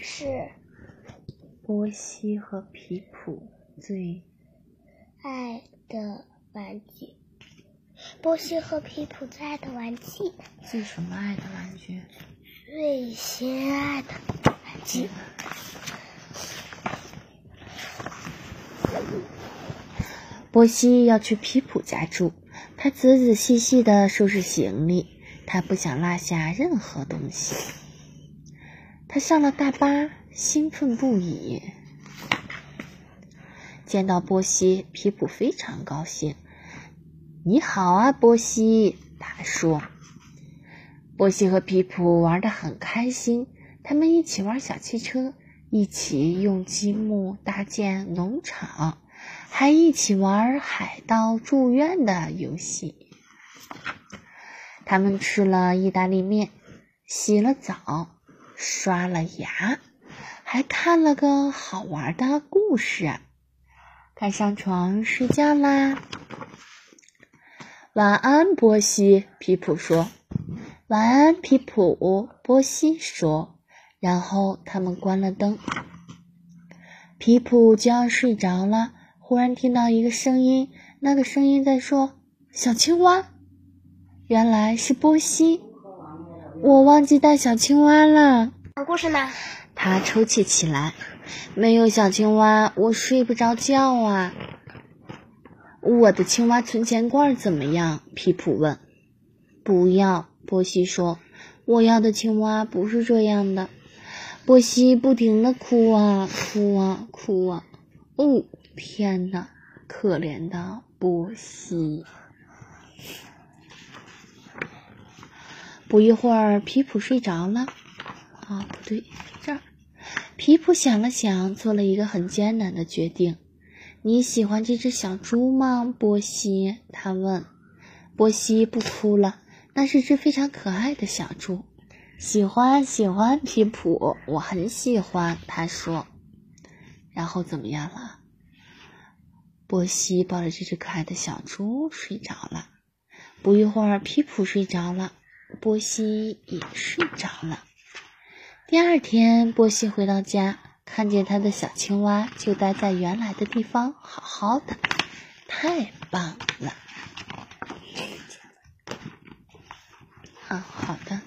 是波西和皮普最爱的玩具。波西和皮普最爱的玩具，最什么爱的玩具？最心爱的玩具。波西要去皮普家住，他仔仔细细的收拾行李，他不想落下任何东西。他上了大巴，兴奋不已。见到波西，皮普非常高兴。“你好啊，波西！”他说。波西和皮普玩得很开心，他们一起玩小汽车，一起用积木搭建农场。还一起玩海盗住院的游戏。他们吃了意大利面，洗了澡，刷了牙，还看了个好玩的故事。该上床睡觉啦。晚安，波西。皮普说。晚安，皮普。波西说。然后他们关了灯。皮普就要睡着了。忽然听到一个声音，那个声音在说：“小青蛙。”原来是波西。我忘记带小青蛙了。讲故事呢？他抽泣起来。没有小青蛙，我睡不着觉啊。我的青蛙存钱罐怎么样？皮普问。不要，波西说。我要的青蛙不是这样的。波西不停的哭啊，哭啊，哭啊。哦。天哪，可怜的波西！不一会儿，皮普睡着了。啊，不对，这儿。皮普想了想，做了一个很艰难的决定。你喜欢这只小猪吗，波西？他问。波西不哭了，那是只非常可爱的小猪。喜欢，喜欢，皮普，我很喜欢。他说。然后怎么样了？波西抱着这只可爱的小猪睡着了。不一会儿，皮普睡着了，波西也睡着了。第二天，波西回到家，看见他的小青蛙就待在原来的地方，好好的，太棒了。啊，好的。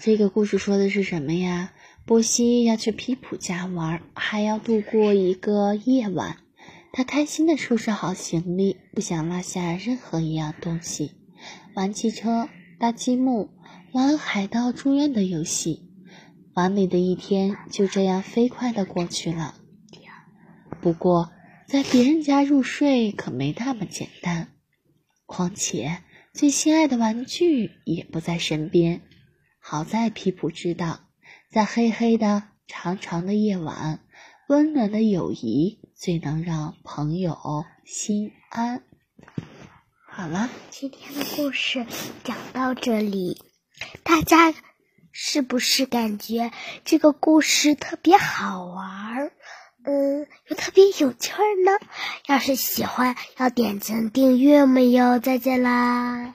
这个故事说的是什么呀？波西要去皮普家玩，还要度过一个夜晚。他开心地收拾好行李，不想落下任何一样东西。玩汽车、搭积木、玩海盗住院的游戏，完美的一天就这样飞快地过去了。不过，在别人家入睡可没那么简单。况且，最心爱的玩具也不在身边。好在皮普知道，在黑黑的、长长的夜晚。温暖的友谊最能让朋友心安。好了，今天的故事讲到这里，大家是不是感觉这个故事特别好玩儿？嗯，又特别有趣儿呢？要是喜欢，要点赞订阅们哟？再见啦！